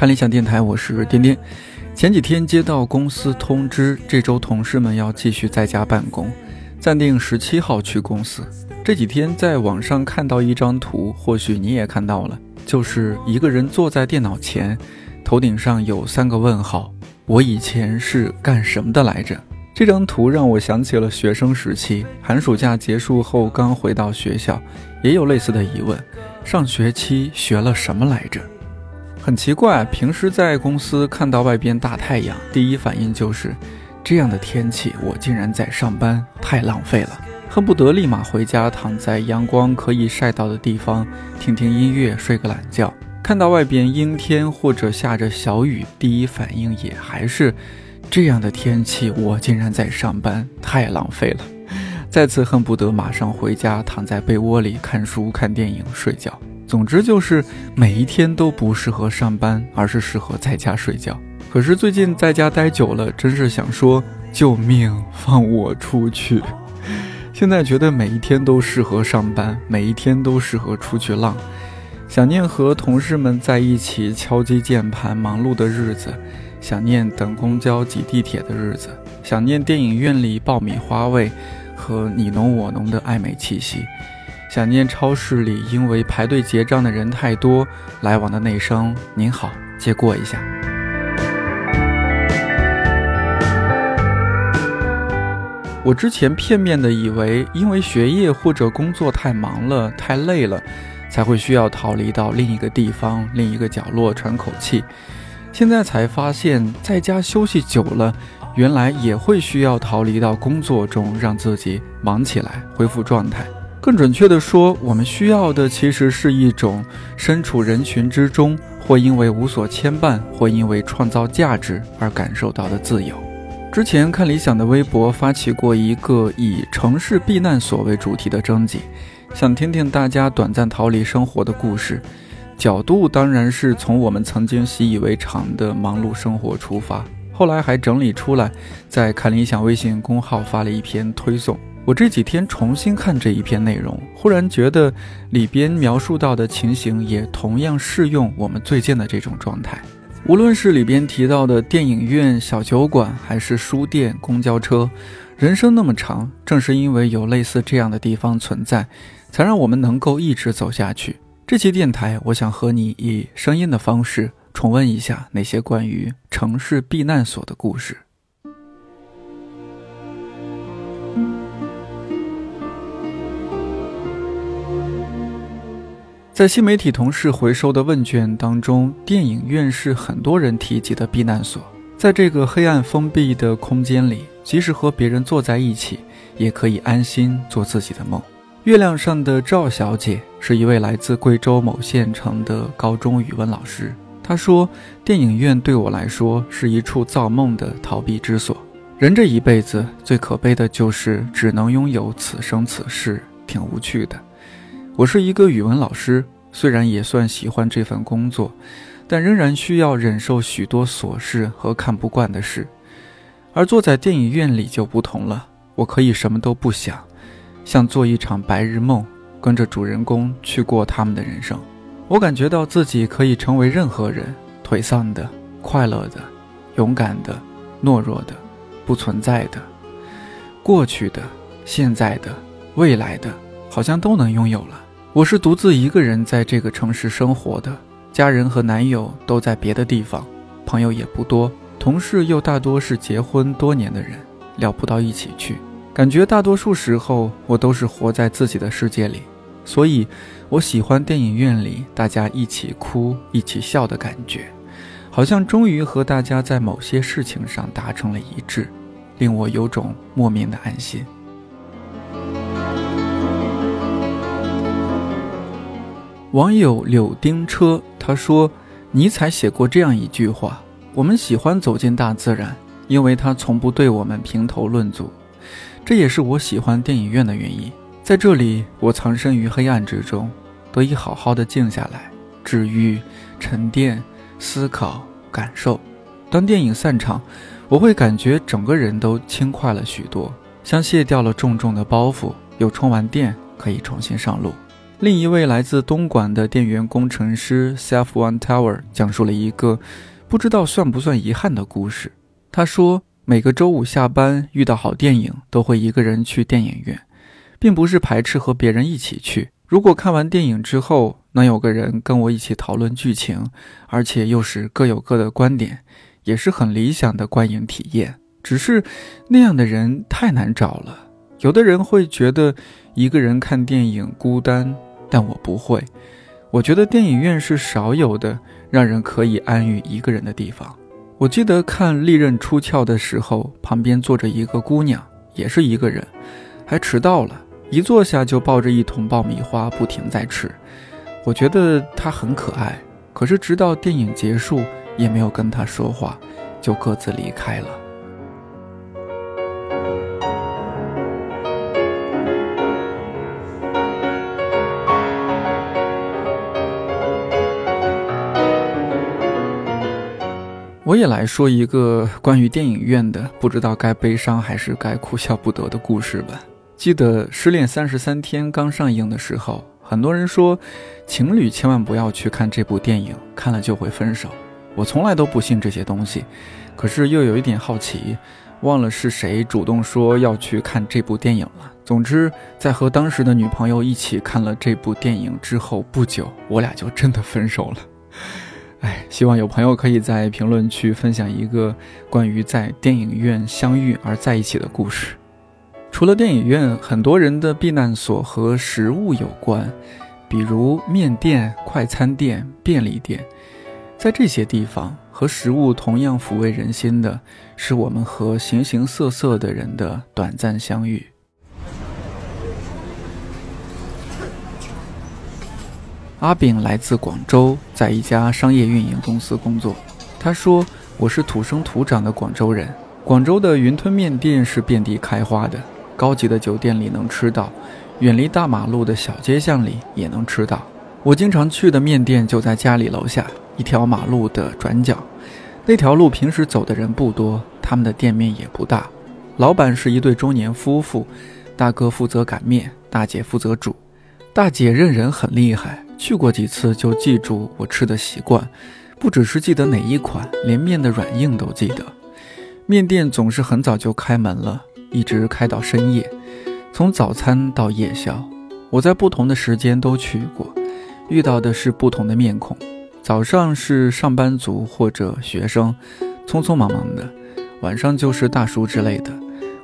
看理想电台，我是颠颠。前几天接到公司通知，这周同事们要继续在家办公，暂定十七号去公司。这几天在网上看到一张图，或许你也看到了，就是一个人坐在电脑前，头顶上有三个问号。我以前是干什么的来着？这张图让我想起了学生时期，寒暑假结束后刚回到学校，也有类似的疑问：上学期学了什么来着？很奇怪，平时在公司看到外边大太阳，第一反应就是这样的天气，我竟然在上班，太浪费了，恨不得立马回家，躺在阳光可以晒到的地方，听听音乐，睡个懒觉。看到外边阴天或者下着小雨，第一反应也还是这样的天气，我竟然在上班，太浪费了，再次恨不得马上回家，躺在被窝里看书、看电影、睡觉。总之就是每一天都不适合上班，而是适合在家睡觉。可是最近在家待久了，真是想说救命，放我出去！现在觉得每一天都适合上班，每一天都适合出去浪。想念和同事们在一起敲击键盘忙碌的日子，想念等公交挤地铁的日子，想念电影院里爆米花味和你侬我侬的暧昧气息。想念超市里因为排队结账的人太多，来往的那声“您好”，借过一下。我之前片面的以为，因为学业或者工作太忙了、太累了，才会需要逃离到另一个地方、另一个角落喘口气。现在才发现，在家休息久了，原来也会需要逃离到工作中，让自己忙起来，恢复状态。更准确地说，我们需要的其实是一种身处人群之中，或因为无所牵绊，或因为创造价值而感受到的自由。之前看理想的微博发起过一个以城市避难所为主题的征集，想听听大家短暂逃离生活的故事。角度当然是从我们曾经习以为常的忙碌生活出发，后来还整理出来，在看理想微信公号发了一篇推送。我这几天重新看这一篇内容，忽然觉得里边描述到的情形也同样适用我们最近的这种状态。无论是里边提到的电影院、小酒馆，还是书店、公交车，人生那么长，正是因为有类似这样的地方存在，才让我们能够一直走下去。这期电台，我想和你以声音的方式重温一下那些关于城市避难所的故事。在新媒体同事回收的问卷当中，电影院是很多人提及的避难所。在这个黑暗封闭的空间里，即使和别人坐在一起，也可以安心做自己的梦。月亮上的赵小姐是一位来自贵州某县城的高中语文老师。她说：“电影院对我来说是一处造梦的逃避之所。人这一辈子最可悲的就是只能拥有此生此世，挺无趣的。”我是一个语文老师，虽然也算喜欢这份工作，但仍然需要忍受许多琐事和看不惯的事。而坐在电影院里就不同了，我可以什么都不想，像做一场白日梦，跟着主人公去过他们的人生。我感觉到自己可以成为任何人：颓丧的、快乐的、勇敢的、懦弱的、不存在的、过去的、现在的、未来的，好像都能拥有了。我是独自一个人在这个城市生活的，家人和男友都在别的地方，朋友也不多，同事又大多是结婚多年的人，聊不到一起去。感觉大多数时候我都是活在自己的世界里，所以我喜欢电影院里大家一起哭、一起笑的感觉，好像终于和大家在某些事情上达成了一致，令我有种莫名的安心。网友柳丁车他说：“尼采写过这样一句话：我们喜欢走进大自然，因为它从不对我们评头论足。这也是我喜欢电影院的原因。在这里，我藏身于黑暗之中，得以好好的静下来，治愈、沉淀、思考、感受。当电影散场，我会感觉整个人都轻快了许多，像卸掉了重重的包袱，又充完电，可以重新上路。”另一位来自东莞的电源工程师 Self One Tower 讲述了一个不知道算不算遗憾的故事。他说，每个周五下班遇到好电影，都会一个人去电影院，并不是排斥和别人一起去。如果看完电影之后能有个人跟我一起讨论剧情，而且又是各有各的观点，也是很理想的观影体验。只是那样的人太难找了。有的人会觉得一个人看电影孤单。但我不会，我觉得电影院是少有的让人可以安于一个人的地方。我记得看《利刃出鞘》的时候，旁边坐着一个姑娘，也是一个人，还迟到了，一坐下就抱着一桶爆米花不停在吃。我觉得她很可爱，可是直到电影结束，也没有跟她说话，就各自离开了。我也来说一个关于电影院的，不知道该悲伤还是该哭笑不得的故事吧。记得《失恋三十三天》刚上映的时候，很多人说情侣千万不要去看这部电影，看了就会分手。我从来都不信这些东西，可是又有一点好奇，忘了是谁主动说要去看这部电影了。总之，在和当时的女朋友一起看了这部电影之后不久，我俩就真的分手了。哎，希望有朋友可以在评论区分享一个关于在电影院相遇而在一起的故事。除了电影院，很多人的避难所和食物有关，比如面店、快餐店、便利店。在这些地方，和食物同样抚慰人心的，是我们和形形色色的人的短暂相遇。阿炳来自广州，在一家商业运营公司工作。他说：“我是土生土长的广州人，广州的云吞面店是遍地开花的，高级的酒店里能吃到，远离大马路的小街巷里也能吃到。我经常去的面店就在家里楼下一条马路的转角，那条路平时走的人不多，他们的店面也不大。老板是一对中年夫妇，大哥负责擀面，大姐负责煮。大姐认人很厉害。”去过几次就记住我吃的习惯，不只是记得哪一款，连面的软硬都记得。面店总是很早就开门了，一直开到深夜，从早餐到夜宵。我在不同的时间都去过，遇到的是不同的面孔。早上是上班族或者学生，匆匆忙忙的；晚上就是大叔之类的，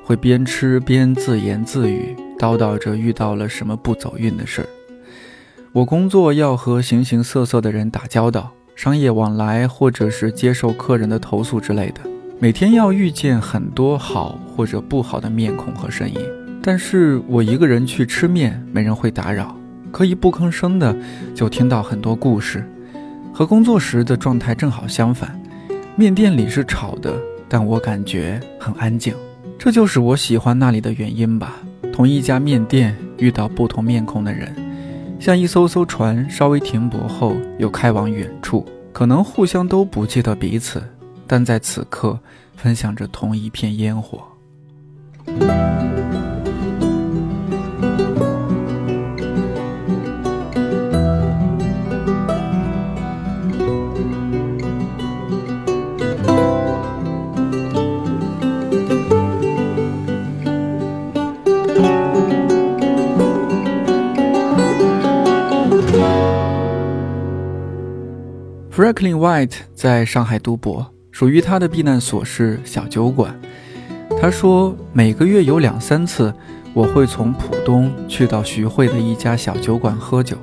会边吃边自言自语，叨叨着遇到了什么不走运的事儿。我工作要和形形色色的人打交道，商业往来或者是接受客人的投诉之类的，每天要遇见很多好或者不好的面孔和声音。但是我一个人去吃面，没人会打扰，可以不吭声的就听到很多故事。和工作时的状态正好相反，面店里是吵的，但我感觉很安静，这就是我喜欢那里的原因吧。同一家面店遇到不同面孔的人。像一艘艘船，稍微停泊后又开往远处，可能互相都不记得彼此，但在此刻分享着同一片烟火。Franklin White 在上海读博，属于他的避难所是小酒馆。他说，每个月有两三次，我会从浦东去到徐汇的一家小酒馆喝酒。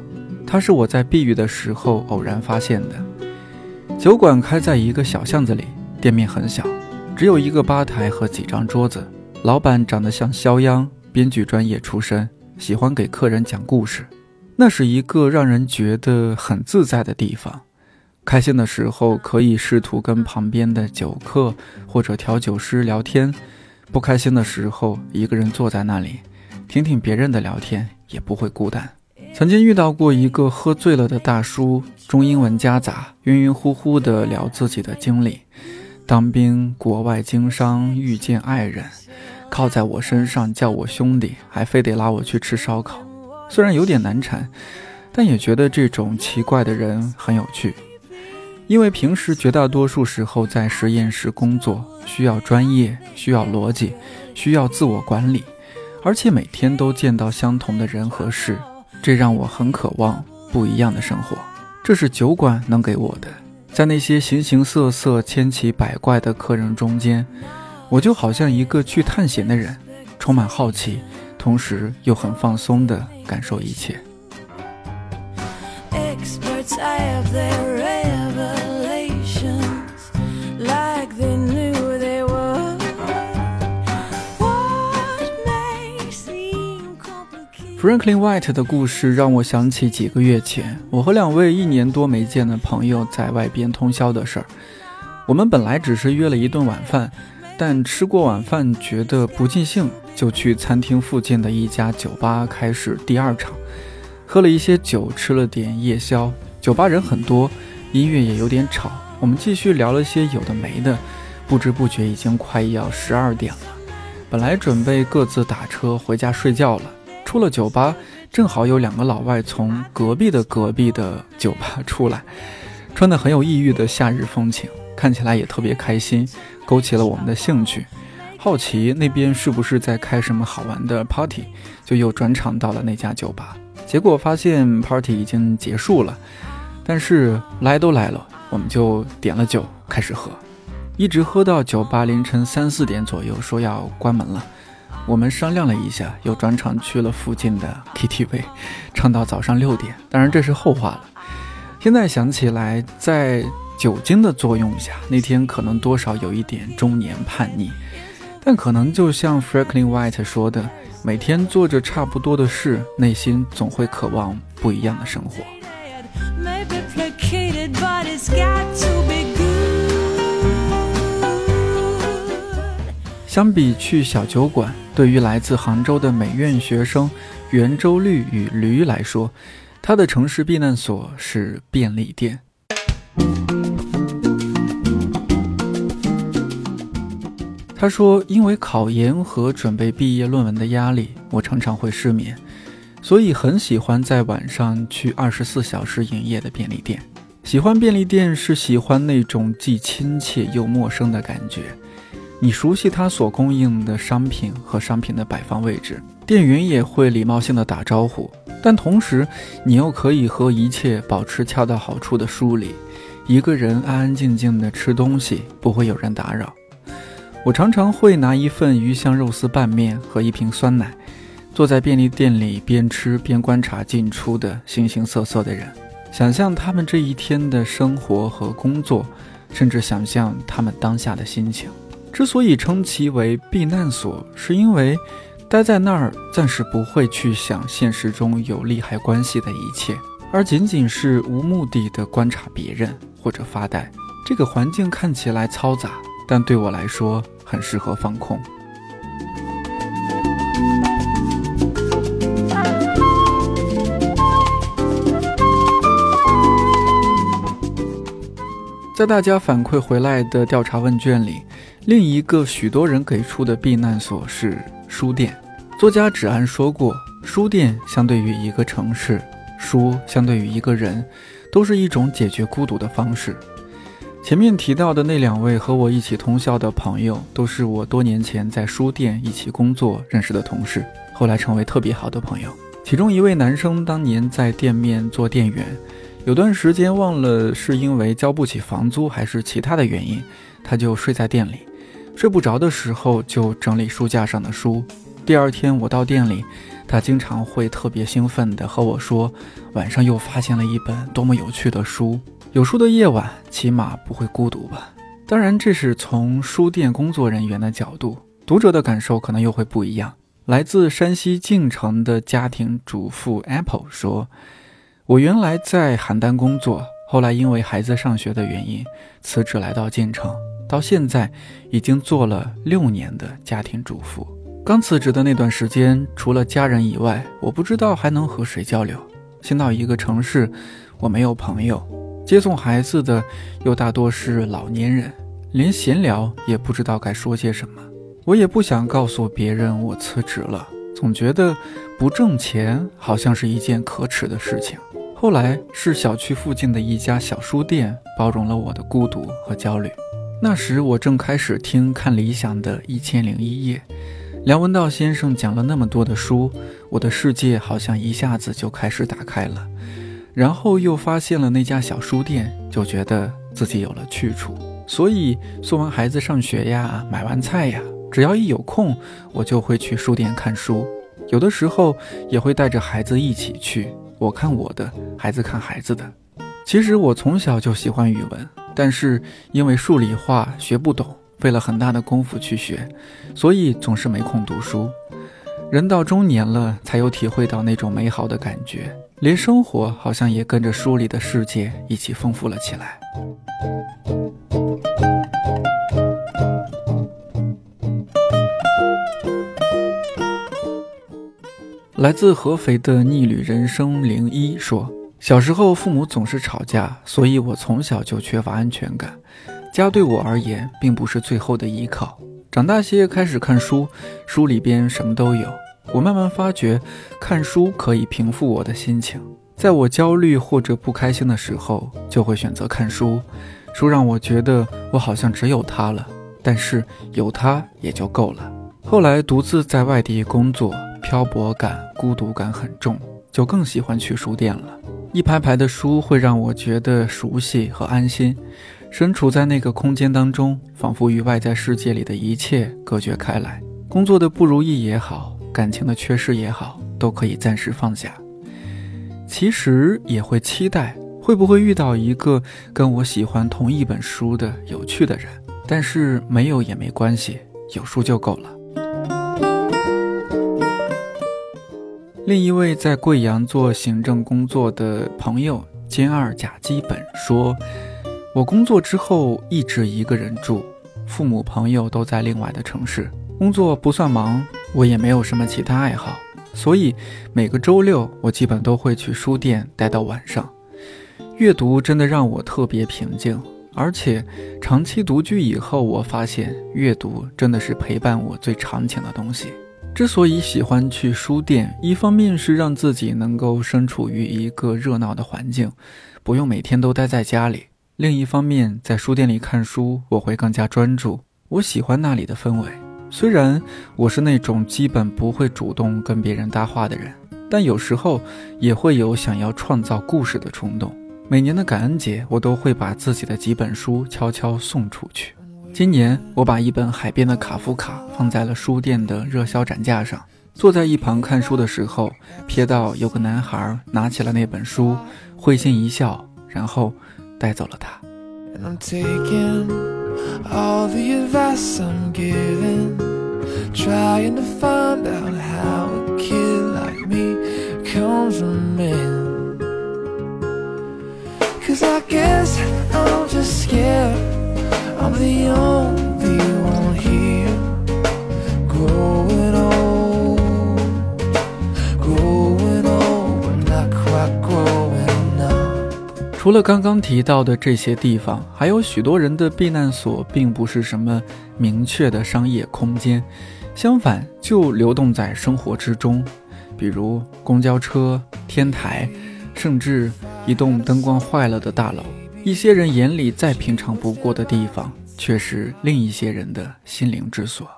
他是我在避雨的时候偶然发现的。酒馆开在一个小巷子里，店面很小，只有一个吧台和几张桌子。老板长得像肖央，编剧专业出身，喜欢给客人讲故事。那是一个让人觉得很自在的地方。开心的时候可以试图跟旁边的酒客或者调酒师聊天，不开心的时候一个人坐在那里，听听别人的聊天也不会孤单。曾经遇到过一个喝醉了的大叔，中英文夹杂，晕晕乎乎的聊自己的经历：当兵、国外经商、遇见爱人，靠在我身上叫我兄弟，还非得拉我去吃烧烤。虽然有点难缠。但也觉得这种奇怪的人很有趣。因为平时绝大多数时候在实验室工作，需要专业，需要逻辑，需要自我管理，而且每天都见到相同的人和事，这让我很渴望不一样的生活。这是酒馆能给我的。在那些形形色色、千奇百怪的客人中间，我就好像一个去探险的人，充满好奇，同时又很放松地感受一切。Franklin White 的故事让我想起几个月前，我和两位一年多没见的朋友在外边通宵的事儿。我们本来只是约了一顿晚饭，但吃过晚饭觉得不尽兴，就去餐厅附近的一家酒吧开始第二场。喝了一些酒，吃了点夜宵。酒吧人很多，音乐也有点吵。我们继续聊了些有的没的，不知不觉已经快要十二点了。本来准备各自打车回家睡觉了。出了酒吧，正好有两个老外从隔壁的隔壁的酒吧 出来，穿的很有异域的夏日风情，看起来也特别开心，勾起了我们的兴趣。好奇那边是不是在开什么好玩的 party，就又转场到了那家酒吧。结果发现 party 已经结束了，但是来都来了，我们就点了酒开始喝，一直喝到酒吧凌晨三四点左右，说要关门了。我们商量了一下，又转场去了附近的 KTV，唱到早上六点。当然这是后话了。现在想起来，在酒精的作用下，那天可能多少有一点中年叛逆，但可能就像 Franklin White 说的，每天做着差不多的事，内心总会渴望不一样的生活。相比去小酒馆，对于来自杭州的美院学生圆周率与驴来说，他的城市避难所是便利店。他说：“因为考研和准备毕业论文的压力，我常常会失眠，所以很喜欢在晚上去二十四小时营业的便利店。喜欢便利店是喜欢那种既亲切又陌生的感觉。”你熟悉他所供应的商品和商品的摆放位置，店员也会礼貌性的打招呼，但同时你又可以和一切保持恰到好处的疏离，一个人安安静静的吃东西，不会有人打扰。我常常会拿一份鱼香肉丝拌面和一瓶酸奶，坐在便利店里边吃边观察进出的形形色色的人，想象他们这一天的生活和工作，甚至想象他们当下的心情。之所以称其为避难所，是因为待在那儿暂时不会去想现实中有利害关系的一切，而仅仅是无目的的观察别人或者发呆。这个环境看起来嘈杂，但对我来说很适合放空。在大家反馈回来的调查问卷里。另一个许多人给出的避难所是书店。作家芷安说过，书店相对于一个城市，书相对于一个人，都是一种解决孤独的方式。前面提到的那两位和我一起通宵的朋友，都是我多年前在书店一起工作认识的同事，后来成为特别好的朋友。其中一位男生当年在店面做店员，有段时间忘了是因为交不起房租还是其他的原因，他就睡在店里。睡不着的时候就整理书架上的书。第二天我到店里，他经常会特别兴奋地和我说，晚上又发现了一本多么有趣的书。有书的夜晚，起码不会孤独吧？当然，这是从书店工作人员的角度，读者的感受可能又会不一样。来自山西晋城的家庭主妇 Apple 说：“我原来在邯郸工作，后来因为孩子上学的原因，辞职来到晋城。”到现在已经做了六年的家庭主妇。刚辞职的那段时间，除了家人以外，我不知道还能和谁交流。新到一个城市，我没有朋友，接送孩子的又大多是老年人，连闲聊也不知道该说些什么。我也不想告诉别人我辞职了，总觉得不挣钱好像是一件可耻的事情。后来是小区附近的一家小书店包容了我的孤独和焦虑。那时我正开始听看理想的一千零一夜，梁文道先生讲了那么多的书，我的世界好像一下子就开始打开了。然后又发现了那家小书店，就觉得自己有了去处。所以送完孩子上学呀，买完菜呀，只要一有空，我就会去书店看书。有的时候也会带着孩子一起去，我看我的，孩子看孩子的。其实我从小就喜欢语文，但是因为数理化学不懂，费了很大的功夫去学，所以总是没空读书。人到中年了，才有体会到那种美好的感觉，连生活好像也跟着书里的世界一起丰富了起来。来自合肥的逆旅人生零一说：“小时候父母总是吵架，所以我从小就缺乏安全感。家对我而言并不是最后的依靠。长大些开始看书，书里边什么都有。我慢慢发觉，看书可以平复我的心情。在我焦虑或者不开心的时候，就会选择看书。书让我觉得我好像只有它了，但是有它也就够了。后来独自在外地工作。”漂泊感、孤独感很重，就更喜欢去书店了。一排排的书会让我觉得熟悉和安心，身处在那个空间当中，仿佛与外在世界里的一切隔绝开来。工作的不如意也好，感情的缺失也好，都可以暂时放下。其实也会期待，会不会遇到一个跟我喜欢同一本书的有趣的人？但是没有也没关系，有书就够了。另一位在贵阳做行政工作的朋友兼二甲基本说：“我工作之后一直一个人住，父母朋友都在另外的城市，工作不算忙，我也没有什么其他爱好，所以每个周六我基本都会去书店待到晚上。阅读真的让我特别平静，而且长期独居以后，我发现阅读真的是陪伴我最长情的东西。”之所以喜欢去书店，一方面是让自己能够身处于一个热闹的环境，不用每天都待在家里；另一方面，在书店里看书，我会更加专注。我喜欢那里的氛围。虽然我是那种基本不会主动跟别人搭话的人，但有时候也会有想要创造故事的冲动。每年的感恩节，我都会把自己的几本书悄悄送出去。今年我把一本海边的卡夫卡放在了书店的热销展架上，坐在一旁看书的时候，瞥到有个男孩拿起了那本书，会心一笑，然后带走了它。除了刚刚提到的这些地方，还有许多人的避难所，并不是什么明确的商业空间，相反，就流动在生活之中，比如公交车、天台，甚至一栋灯光坏了的大楼。一些人眼里再平常不过的地方，却是另一些人的心灵之所。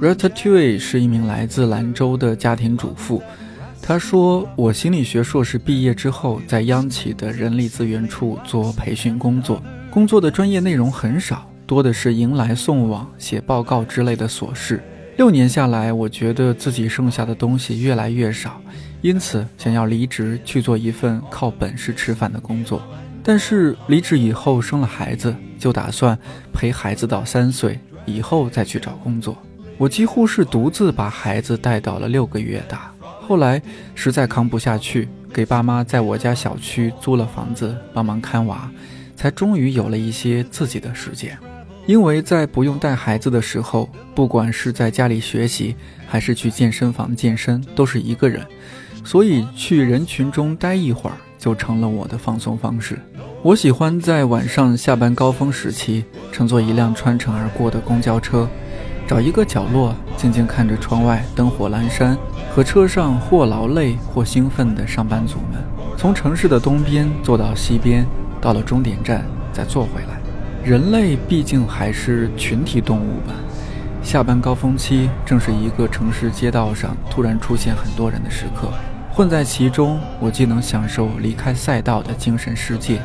Ratatouille 是一名来自兰州的家庭主妇。她说：“我心理学硕士毕业之后，在央企的人力资源处做培训工作，工作的专业内容很少，多的是迎来送往、写报告之类的琐事。六年下来，我觉得自己剩下的东西越来越少，因此想要离职去做一份靠本事吃饭的工作。但是离职以后生了孩子，就打算陪孩子到三岁以后再去找工作。我几乎是独自把孩子带到了六个月大。”后来实在扛不下去，给爸妈在我家小区租了房子帮忙看娃，才终于有了一些自己的时间。因为在不用带孩子的时候，不管是在家里学习，还是去健身房健身，都是一个人，所以去人群中待一会儿就成了我的放松方式。我喜欢在晚上下班高峰时期，乘坐一辆穿城而过的公交车，找一个角落，静静看着窗外灯火阑珊，和车上或劳累或兴奋的上班族们，从城市的东边坐到西边，到了终点站再坐回来。人类毕竟还是群体动物吧。下班高峰期正是一个城市街道上突然出现很多人的时刻，混在其中，我既能享受离开赛道的精神世界。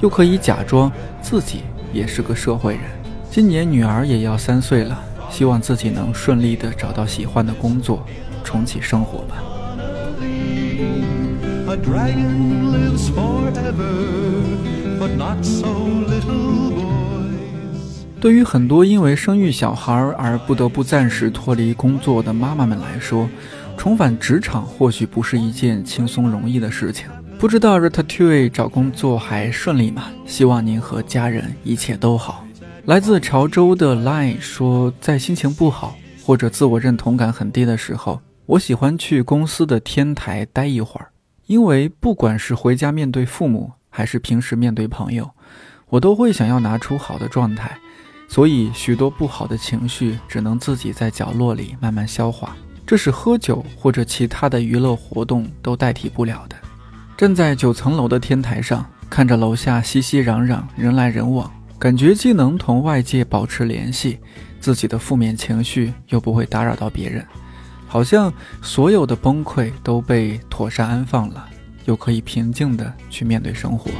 又可以假装自己也是个社会人。今年女儿也要三岁了，希望自己能顺利的找到喜欢的工作，重启生活吧。Not so little 对于很多因为生育小孩而不得不暂时脱离工作的妈妈们来说，重返职场或许不是一件轻松容易的事情。不知道 Ratatouille 找工作还顺利吗？希望您和家人一切都好。来自潮州的 Line 说，在心情不好或者自我认同感很低的时候，我喜欢去公司的天台待一会儿，因为不管是回家面对父母，还是平时面对朋友，我都会想要拿出好的状态，所以许多不好的情绪只能自己在角落里慢慢消化，这是喝酒或者其他的娱乐活动都代替不了的。站在九层楼的天台上，看着楼下熙熙攘攘、人来人往，感觉既能同外界保持联系，自己的负面情绪又不会打扰到别人，好像所有的崩溃都被妥善安放了，又可以平静的去面对生活。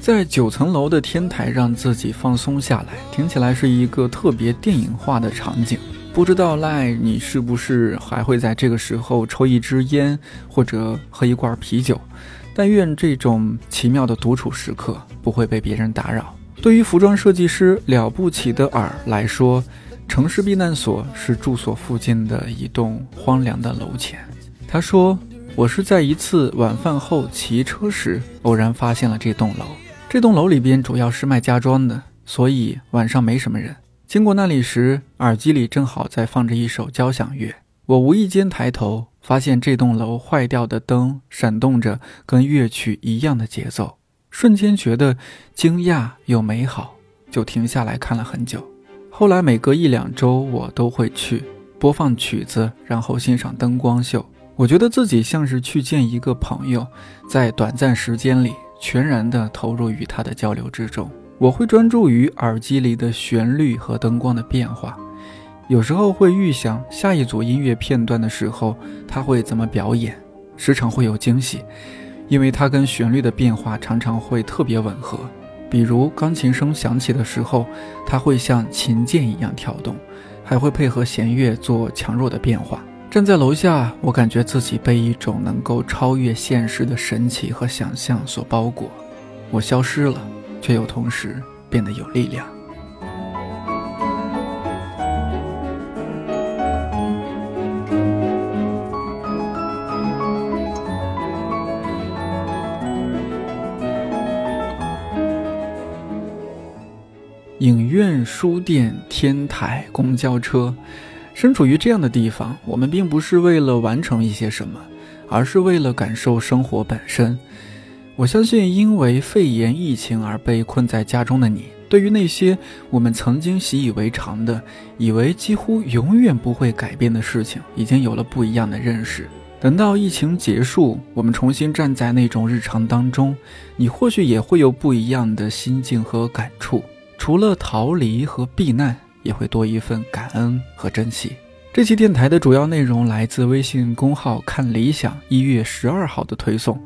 在九层楼的天台让自己放松下来，听起来是一个特别电影化的场景。不知道赖你是不是还会在这个时候抽一支烟或者喝一罐啤酒？但愿这种奇妙的独处时刻不会被别人打扰。对于服装设计师了不起的尔来说，城市避难所是住所附近的一栋荒凉的楼前。他说：“我是在一次晚饭后骑车时偶然发现了这栋楼。”这栋楼里边主要是卖家装的，所以晚上没什么人。经过那里时，耳机里正好在放着一首交响乐。我无意间抬头，发现这栋楼坏掉的灯闪动着跟乐曲一样的节奏，瞬间觉得惊讶又美好，就停下来看了很久。后来每隔一两周，我都会去播放曲子，然后欣赏灯光秀。我觉得自己像是去见一个朋友，在短暂时间里。全然地投入于他的交流之中，我会专注于耳机里的旋律和灯光的变化，有时候会预想下一组音乐片段的时候他会怎么表演，时常会有惊喜，因为他跟旋律的变化常常会特别吻合。比如钢琴声响起的时候，它会像琴键一样跳动，还会配合弦乐做强弱的变化。站在楼下，我感觉自己被一种能够超越现实的神奇和想象所包裹。我消失了，却又同时变得有力量。影院、书店、天台、公交车。身处于这样的地方，我们并不是为了完成一些什么，而是为了感受生活本身。我相信，因为肺炎疫情而被困在家中的你，对于那些我们曾经习以为常的、以为几乎永远不会改变的事情，已经有了不一样的认识。等到疫情结束，我们重新站在那种日常当中，你或许也会有不一样的心境和感触。除了逃离和避难。也会多一份感恩和珍惜。这期电台的主要内容来自微信公号“看理想”一月十二号的推送。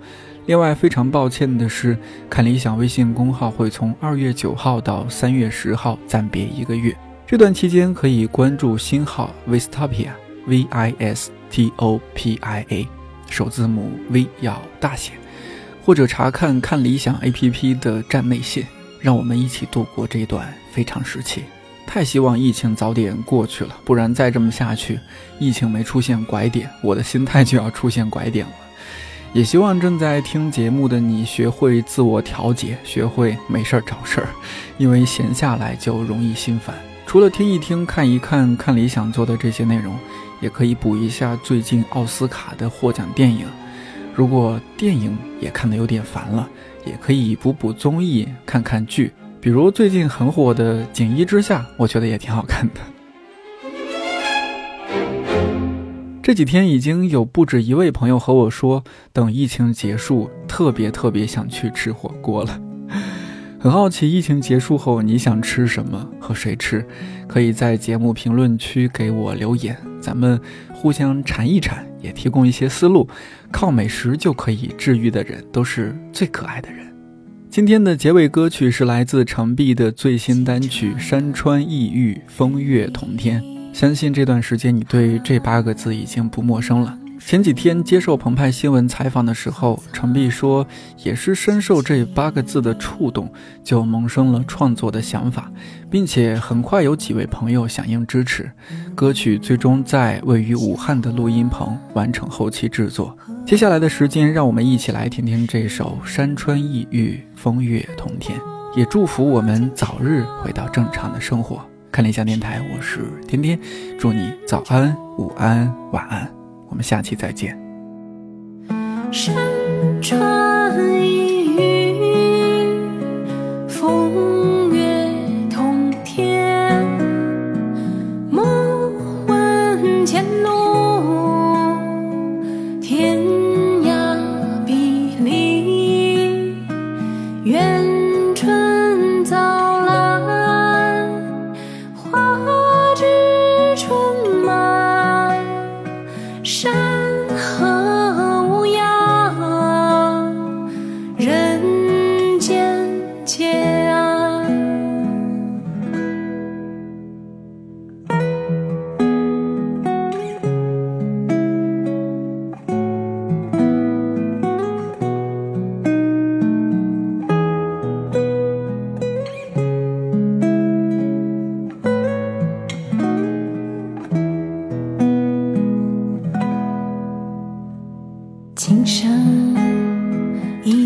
另外，非常抱歉的是，看理想微信公号会从二月九号到三月十号暂别一个月。这段期间可以关注新号 Vistopia，V I S T O P I A，首字母 V 要大写，或者查看看理想 APP 的站内信，让我们一起度过这段非常时期。太希望疫情早点过去了，不然再这么下去，疫情没出现拐点，我的心态就要出现拐点了。也希望正在听节目的你学会自我调节，学会没事儿找事儿，因为闲下来就容易心烦。除了听一听、看一看、看理想做的这些内容，也可以补一下最近奥斯卡的获奖电影。如果电影也看得有点烦了，也可以补补综艺，看看剧，比如最近很火的《锦衣之下》，我觉得也挺好看的。这几天已经有不止一位朋友和我说，等疫情结束，特别特别想去吃火锅了。很好奇，疫情结束后你想吃什么，和谁吃？可以在节目评论区给我留言，咱们互相馋一馋，也提供一些思路。靠美食就可以治愈的人，都是最可爱的人。今天的结尾歌曲是来自长臂的最新单曲《山川异域，风月同天》。相信这段时间你对这八个字已经不陌生了。前几天接受澎湃新闻采访的时候，程璧说，也是深受这八个字的触动，就萌生了创作的想法，并且很快有几位朋友响应支持，歌曲最终在位于武汉的录音棚完成后期制作。接下来的时间，让我们一起来听听这首《山川异域，风月同天》，也祝福我们早日回到正常的生活。看理想电台，我是天天，祝你早安、午安、晚安，我们下期再见。山川风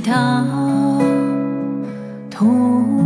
桥徒